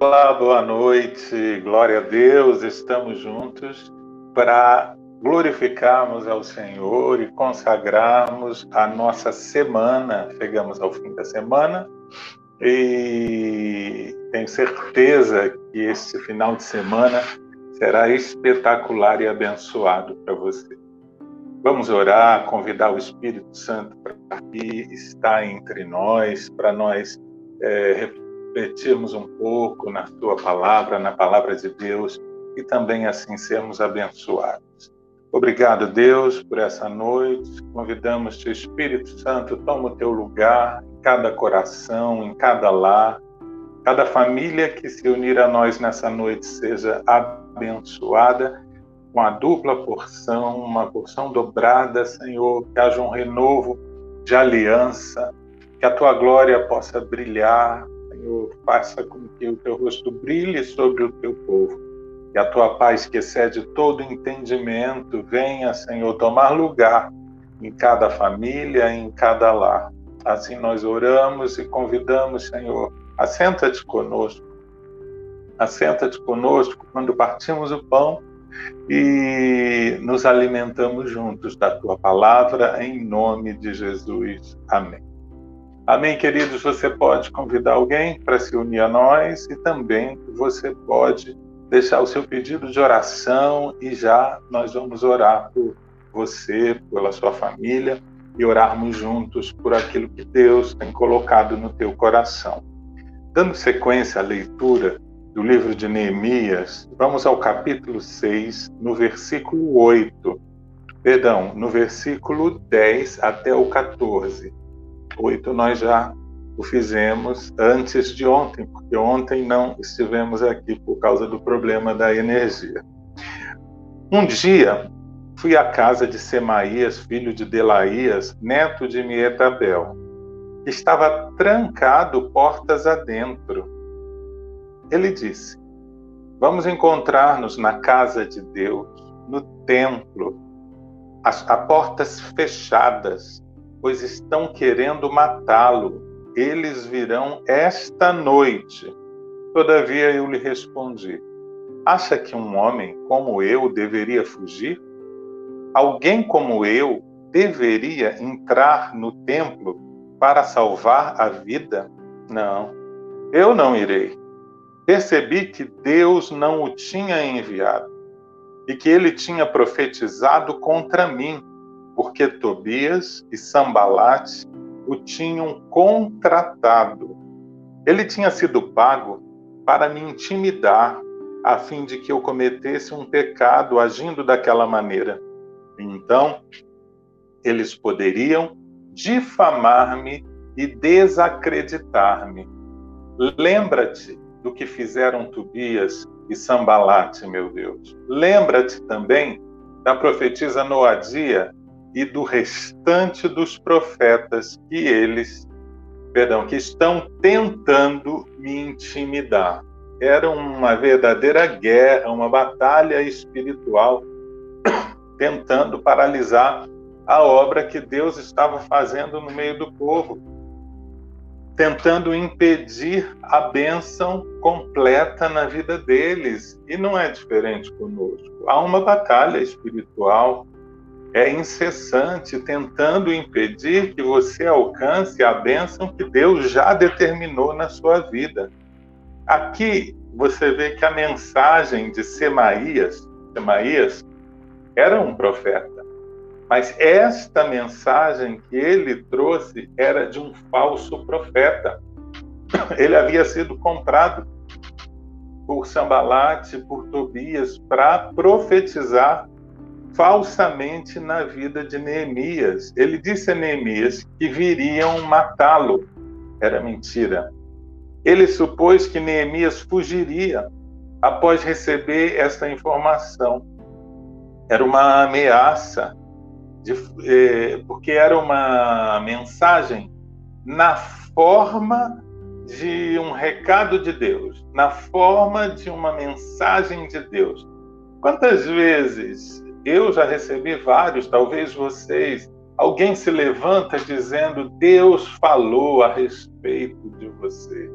Olá, boa noite, glória a Deus, estamos juntos para glorificarmos ao Senhor e consagrarmos a nossa semana. Chegamos ao fim da semana e tenho certeza que este final de semana será espetacular e abençoado para você. Vamos orar, convidar o Espírito Santo para que está entre nós, para nós é, refletirmos um pouco na Tua palavra, na palavra de Deus e também assim sermos abençoados. Obrigado, Deus, por essa noite. Convidamos-te, Espírito Santo, toma o teu lugar em cada coração, em cada lar. Cada família que se unir a nós nessa noite seja abençoada com a dupla porção, uma porção dobrada, Senhor, que haja um renovo de aliança, que a tua glória possa brilhar, Senhor, faça com que o teu rosto brilhe sobre o teu povo. Que a tua paz, que excede todo entendimento, venha, Senhor, tomar lugar em cada família, em cada lar. Assim nós oramos e convidamos, Senhor, assenta-te conosco. Assenta-te conosco quando partimos o pão e nos alimentamos juntos da tua palavra, em nome de Jesus. Amém. Amém, queridos? Você pode convidar alguém para se unir a nós e também você pode deixar o seu pedido de oração e já nós vamos orar por você, pela sua família e orarmos juntos por aquilo que Deus tem colocado no teu coração. Dando sequência à leitura do livro de Neemias, vamos ao capítulo 6, no versículo 8. Perdão, no versículo 10 até o 14. 8 nós já o fizemos antes de ontem, porque ontem não estivemos aqui por causa do problema da energia. Um dia fui à casa de Semaías, filho de Delaías, neto de Mietabel, estava trancado portas adentro. Ele disse: Vamos encontrar-nos na casa de Deus, no templo, as, a portas fechadas, pois estão querendo matá-lo. Eles virão esta noite. Todavia eu lhe respondi: Acha que um homem como eu deveria fugir? Alguém como eu deveria entrar no templo para salvar a vida? Não, eu não irei. Percebi que Deus não o tinha enviado e que ele tinha profetizado contra mim porque Tobias e Sambalate o tinham contratado. Ele tinha sido pago para me intimidar, a fim de que eu cometesse um pecado agindo daquela maneira. Então, eles poderiam difamar-me e desacreditar-me. Lembra-te do que fizeram Tobias e Sambalate, meu Deus. Lembra-te também da profetisa Noadia e do restante dos profetas que eles, perdão, que estão tentando me intimidar. Era uma verdadeira guerra, uma batalha espiritual tentando paralisar a obra que Deus estava fazendo no meio do povo, tentando impedir a bênção completa na vida deles. E não é diferente conosco. Há uma batalha espiritual é incessante tentando impedir que você alcance a bênção que Deus já determinou na sua vida. Aqui você vê que a mensagem de Semaías, Semaías era um profeta, mas esta mensagem que ele trouxe era de um falso profeta. Ele havia sido comprado por Sambalate, por Tobias, para profetizar falsamente na vida de Neemias. Ele disse a Neemias que viriam matá-lo. Era mentira. Ele supôs que Neemias fugiria após receber esta informação. Era uma ameaça, de, eh, porque era uma mensagem na forma de um recado de Deus, na forma de uma mensagem de Deus. Quantas vezes eu já recebi vários, talvez vocês. Alguém se levanta dizendo: Deus falou a respeito de você.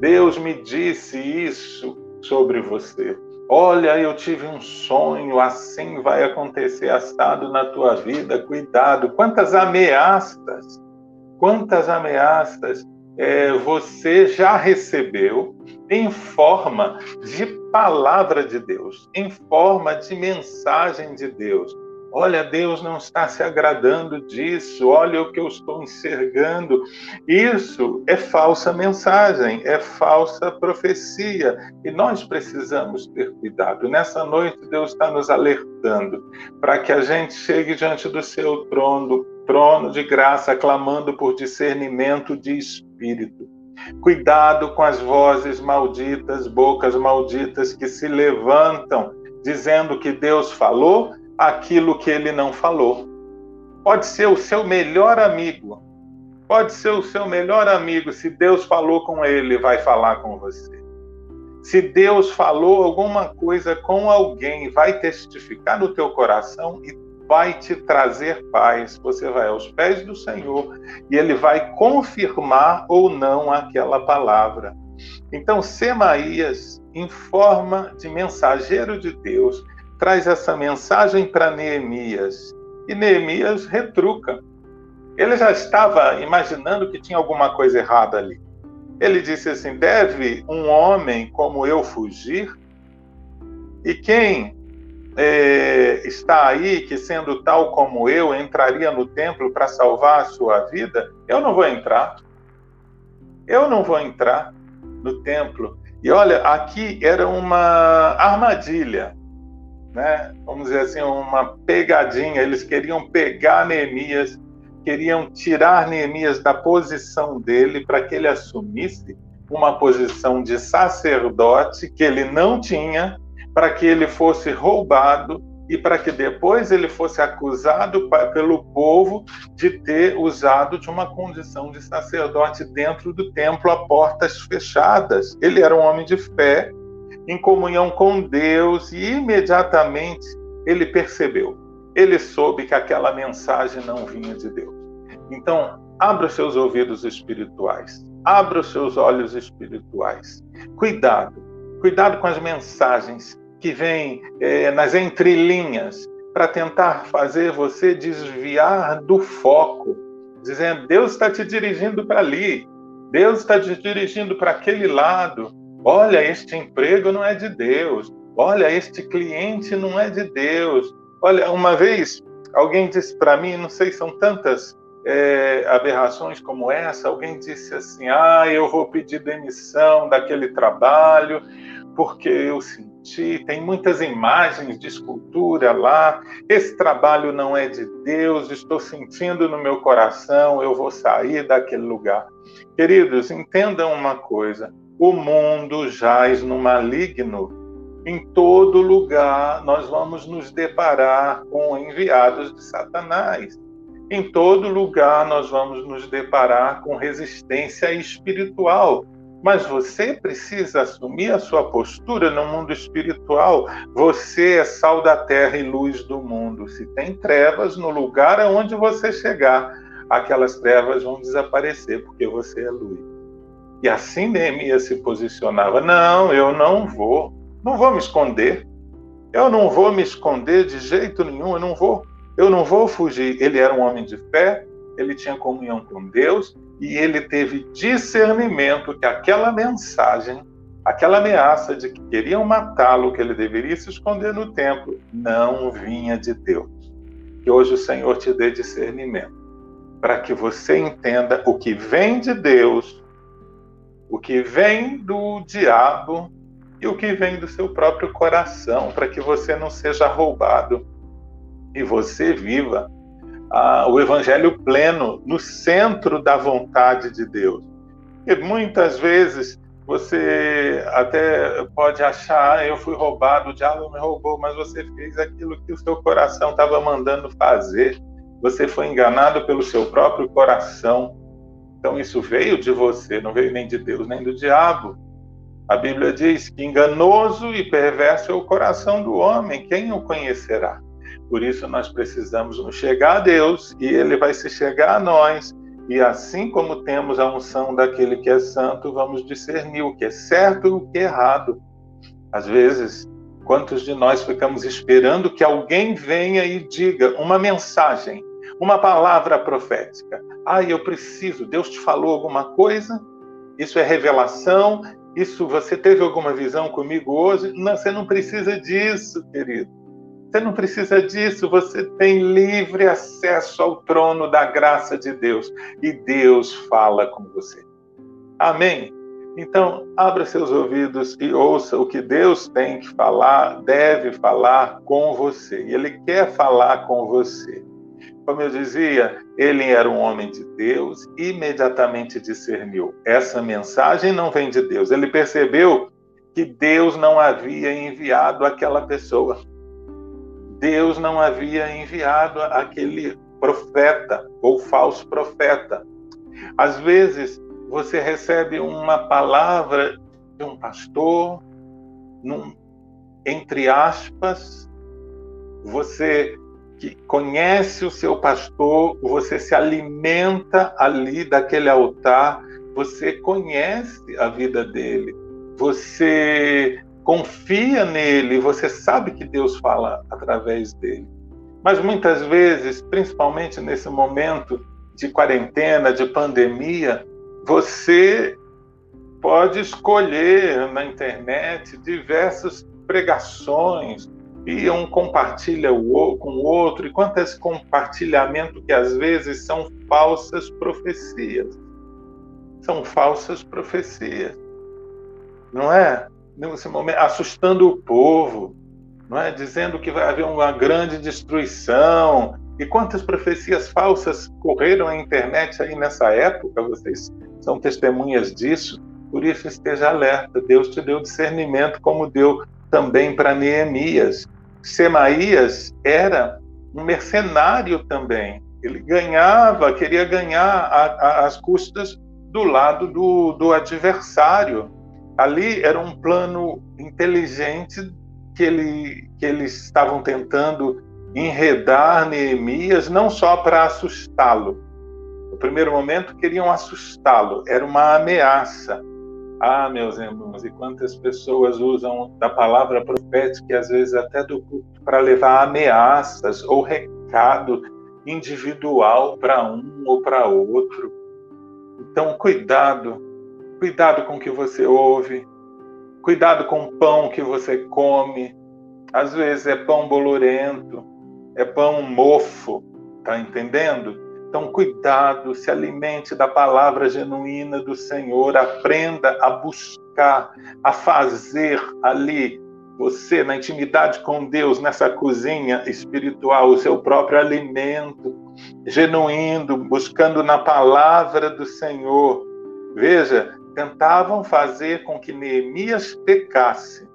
Deus me disse isso sobre você. Olha, eu tive um sonho, assim vai acontecer assado na tua vida. Cuidado. Quantas ameaças, quantas ameaças é, você já recebeu em forma de palavra de Deus, em forma de mensagem de Deus. Olha, Deus não está se agradando disso, olha o que eu estou enxergando. Isso é falsa mensagem, é falsa profecia. E nós precisamos ter cuidado. Nessa noite, Deus está nos alertando para que a gente chegue diante do seu trono, trono de graça, clamando por discernimento de espírito. Cuidado com as vozes malditas, bocas malditas que se levantam dizendo que Deus falou aquilo que ele não falou. Pode ser o seu melhor amigo. Pode ser o seu melhor amigo. Se Deus falou com ele, vai falar com você. Se Deus falou alguma coisa com alguém, vai testificar no teu coração e vai te trazer paz. Você vai aos pés do Senhor e ele vai confirmar ou não aquela palavra. Então, Semaías, em forma de mensageiro de Deus, traz essa mensagem para Neemias e Neemias retruca. Ele já estava imaginando que tinha alguma coisa errada ali. Ele disse assim: Deve um homem como eu fugir? E quem é, está aí, que sendo tal como eu, entraria no templo para salvar a sua vida? Eu não vou entrar. Eu não vou entrar no templo. E olha, aqui era uma armadilha né, vamos dizer assim, uma pegadinha. Eles queriam pegar Neemias, queriam tirar Neemias da posição dele para que ele assumisse uma posição de sacerdote que ele não tinha, para que ele fosse roubado e para que depois ele fosse acusado pelo povo de ter usado de uma condição de sacerdote dentro do templo a portas fechadas. Ele era um homem de fé, em comunhão com Deus e imediatamente ele percebeu, ele soube que aquela mensagem não vinha de Deus. Então, abra os seus ouvidos espirituais, abra os seus olhos espirituais. Cuidado, cuidado com as mensagens que vêm é, nas entrelinhas para tentar fazer você desviar do foco, dizendo: Deus está te dirigindo para ali, Deus está te dirigindo para aquele lado, Olha, este emprego não é de Deus. Olha, este cliente não é de Deus. Olha, uma vez alguém disse para mim, não sei, são tantas é, aberrações como essa, alguém disse assim: ah, eu vou pedir demissão daquele trabalho porque eu senti, tem muitas imagens de escultura lá, esse trabalho não é de Deus, estou sentindo no meu coração, eu vou sair daquele lugar. Queridos, entendam uma coisa: o mundo jaz no maligno. Em todo lugar nós vamos nos deparar com enviados de Satanás. Em todo lugar nós vamos nos deparar com resistência espiritual. Mas você precisa assumir a sua postura no mundo espiritual. Você é sal da terra e luz do mundo. Se tem trevas no lugar aonde você chegar, aquelas trevas vão desaparecer, porque você é luz. E assim Neemias se posicionava: não, eu não vou, não vou me esconder. Eu não vou me esconder de jeito nenhum, eu não vou, eu não vou fugir. Ele era um homem de fé, ele tinha comunhão com Deus e ele teve discernimento que aquela mensagem, aquela ameaça de que queriam matá-lo, que ele deveria se esconder no templo, não vinha de Deus. Que hoje o Senhor te dê discernimento, para que você entenda o que vem de Deus o que vem do diabo e o que vem do seu próprio coração, para que você não seja roubado e você viva ah, o evangelho pleno no centro da vontade de Deus. E muitas vezes você até pode achar, ah, eu fui roubado, o diabo me roubou, mas você fez aquilo que o seu coração estava mandando fazer. Você foi enganado pelo seu próprio coração. Então isso veio de você, não veio nem de Deus nem do diabo. A Bíblia diz que enganoso e perverso é o coração do homem, quem o conhecerá? Por isso nós precisamos nos chegar a Deus e ele vai se chegar a nós E assim como temos a unção daquele que é santo, vamos discernir o que é certo e o que é errado. Às vezes, quantos de nós ficamos esperando que alguém venha e diga uma mensagem, uma palavra profética? Ah, eu preciso, Deus te falou alguma coisa? Isso é revelação? Isso você teve alguma visão comigo hoje? Não, você não precisa disso, querido. Você não precisa disso, você tem livre acesso ao trono da graça de Deus e Deus fala com você. Amém? Então, abra seus ouvidos e ouça o que Deus tem que falar, deve falar com você. E Ele quer falar com você. Como eu dizia, ele era um homem de Deus, imediatamente discerniu. Essa mensagem não vem de Deus. Ele percebeu que Deus não havia enviado aquela pessoa. Deus não havia enviado aquele profeta ou falso profeta. Às vezes, você recebe uma palavra de um pastor, num, entre aspas, você que conhece o seu pastor, você se alimenta ali daquele altar, você conhece a vida dele, você confia nele, você sabe que Deus fala através dele. Mas muitas vezes, principalmente nesse momento de quarentena, de pandemia, você pode escolher na internet diversas pregações e um compartilha com o outro, e quanto a esse compartilhamento que às vezes são falsas profecias. São falsas profecias. Não é? Nesse momento, assustando o povo, não é? dizendo que vai haver uma grande destruição. E quantas profecias falsas correram na internet aí nessa época, vocês são testemunhas disso. Por isso, esteja alerta. Deus te deu discernimento, como deu também para Neemias. Semaías era um mercenário também. Ele ganhava, queria ganhar às custas do lado do, do adversário ali era um plano inteligente que, ele, que eles estavam tentando enredar Neemias, não só para assustá-lo. No primeiro momento, queriam assustá-lo, era uma ameaça. Ah, meus irmãos, e quantas pessoas usam da palavra profética, às vezes até do para levar ameaças ou recado individual para um ou para outro. Então, cuidado, Cuidado com o que você ouve. Cuidado com o pão que você come. Às vezes é pão bolorento, é pão mofo, tá entendendo? Então, cuidado, se alimente da palavra genuína do Senhor, aprenda a buscar, a fazer ali, você, na intimidade com Deus, nessa cozinha espiritual, o seu próprio alimento, genuíno, buscando na palavra do Senhor. Veja, tentavam fazer com que Neemias pecasse,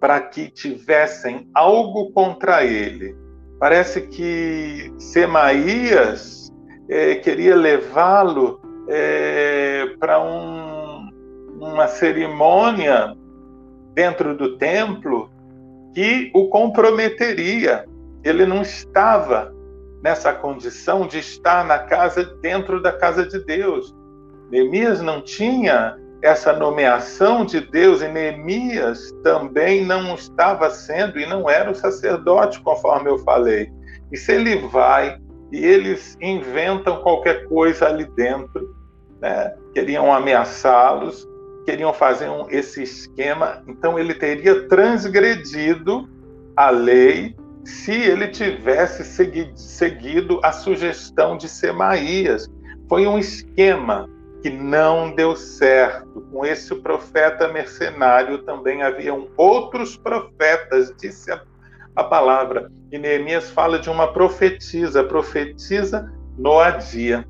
para que tivessem algo contra ele. Parece que Semaías é, queria levá-lo é, para um, uma cerimônia dentro do templo que o comprometeria. Ele não estava nessa condição de estar na casa dentro da casa de Deus. Neemias não tinha essa nomeação de Deus e Neemias também não estava sendo e não era o sacerdote, conforme eu falei. E se ele vai e eles inventam qualquer coisa ali dentro, né? queriam ameaçá-los, queriam fazer um, esse esquema, então ele teria transgredido a lei se ele tivesse seguido, seguido a sugestão de Semaías. Foi um esquema que não deu certo. Com esse profeta mercenário também haviam outros profetas, disse a, a palavra. E Neemias fala de uma profetisa, profetisa Noadia.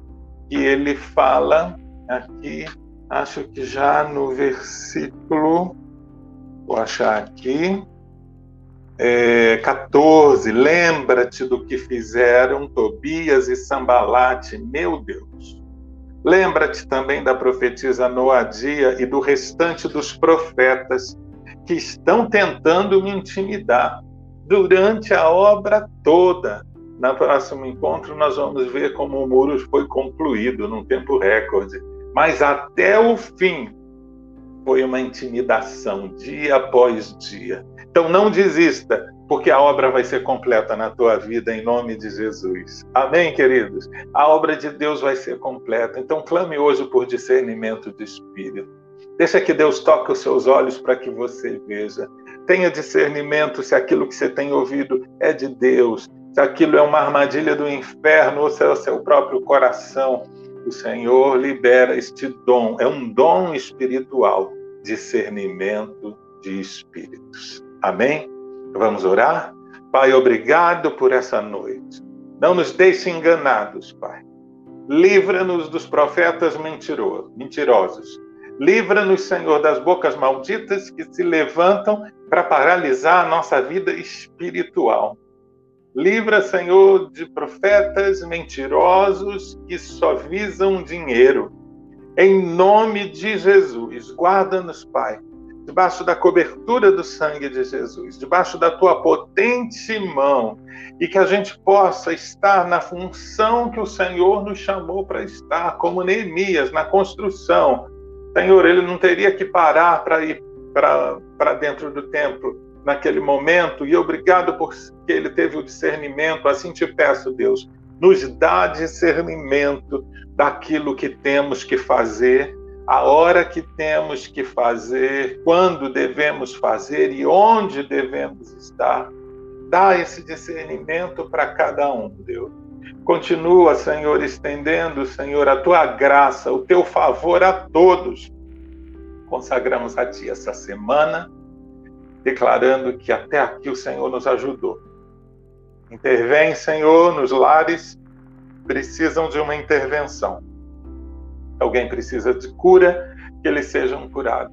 E ele fala aqui, acho que já no versículo, vou achar aqui, é, 14, lembra-te do que fizeram Tobias e Sambalate, meu Deus. Lembra-te também da profetisa Noadia e do restante dos profetas que estão tentando me intimidar durante a obra toda. no próximo encontro, nós vamos ver como o muro foi concluído num tempo recorde. Mas até o fim, foi uma intimidação, dia após dia. Então não desista, porque a obra vai ser completa na tua vida, em nome de Jesus. Amém, queridos? A obra de Deus vai ser completa. Então clame hoje por discernimento de espírito. Deixa que Deus toque os seus olhos para que você veja. Tenha discernimento se aquilo que você tem ouvido é de Deus, se aquilo é uma armadilha do inferno ou se é o seu próprio coração. O Senhor libera este dom, é um dom espiritual, discernimento de espíritos. Amém? Vamos orar? Pai, obrigado por essa noite. Não nos deixe enganados, Pai. Livra-nos dos profetas mentirosos. Livra-nos, Senhor, das bocas malditas que se levantam para paralisar a nossa vida espiritual. Livra, Senhor, de profetas mentirosos que só visam dinheiro. Em nome de Jesus, guarda-nos, Pai, debaixo da cobertura do sangue de Jesus, debaixo da tua potente mão, e que a gente possa estar na função que o Senhor nos chamou para estar, como Neemias, na construção. Senhor, ele não teria que parar para ir para dentro do templo, naquele momento, e obrigado por que ele teve o discernimento. Assim te peço, Deus, nos dá discernimento daquilo que temos que fazer, a hora que temos que fazer, quando devemos fazer e onde devemos estar. Dá esse discernimento para cada um, Deus. Continua, Senhor, estendendo, Senhor, a tua graça, o teu favor a todos. Consagramos a Ti essa semana declarando que até aqui o Senhor nos ajudou. Intervém, Senhor, nos lares precisam de uma intervenção. Alguém precisa de cura, que eles sejam curados.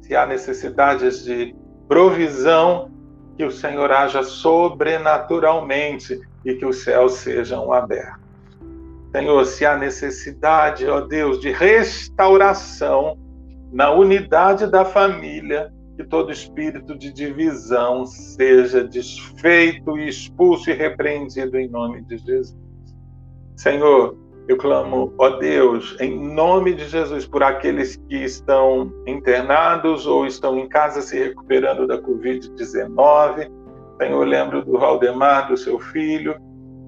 Se há necessidades de provisão, que o Senhor haja sobrenaturalmente e que os céus sejam abertos. Senhor, se há necessidade, ó Deus, de restauração na unidade da família, que todo espírito de divisão seja desfeito expulso e repreendido em nome de Jesus. Senhor, eu clamo, ó Deus, em nome de Jesus, por aqueles que estão internados ou estão em casa se recuperando da Covid-19. Senhor, lembro do Valdemar, do seu filho.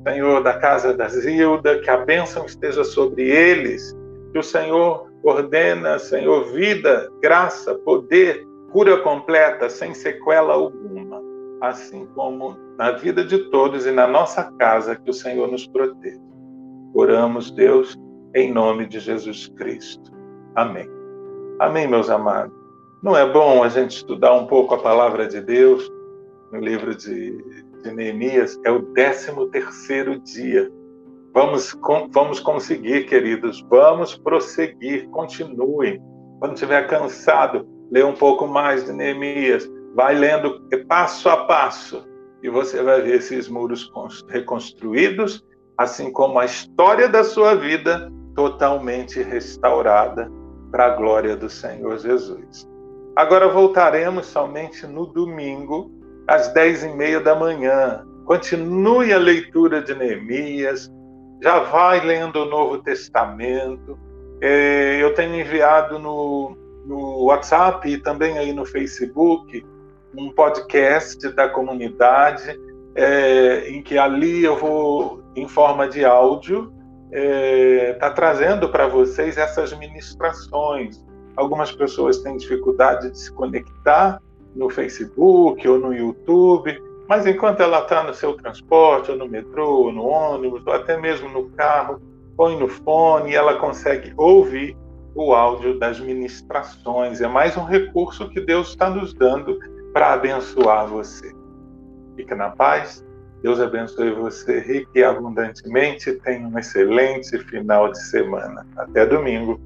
Senhor, da casa da Zilda, que a bênção esteja sobre eles. Que o Senhor ordena, Senhor, vida, graça, poder cura completa, sem sequela alguma, assim como na vida de todos e na nossa casa, que o Senhor nos proteja. Oramos, Deus, em nome de Jesus Cristo. Amém. Amém, meus amados. Não é bom a gente estudar um pouco a palavra de Deus no livro de, de Neemias? É o 13 terceiro dia. Vamos, vamos conseguir, queridos. Vamos prosseguir. Continuem. Quando estiver cansado, lê um pouco mais de Neemias, vai lendo passo a passo e você vai ver esses muros reconstruídos, assim como a história da sua vida totalmente restaurada para a glória do Senhor Jesus. Agora voltaremos somente no domingo, às dez e meia da manhã. Continue a leitura de Neemias, já vai lendo o Novo Testamento. É, eu tenho enviado no, no WhatsApp e também aí no Facebook um podcast da comunidade é, em que ali eu vou em forma de áudio é, tá trazendo para vocês essas ministrações. Algumas pessoas têm dificuldade de se conectar no Facebook ou no YouTube, mas enquanto ela está no seu transporte, ou no metrô, ou no ônibus, ou até mesmo no carro, põe no fone e ela consegue ouvir o áudio das ministrações. É mais um recurso que Deus está nos dando para abençoar você. Fica na paz. Deus abençoe você rique e abundantemente. Tenha um excelente final de semana. Até domingo.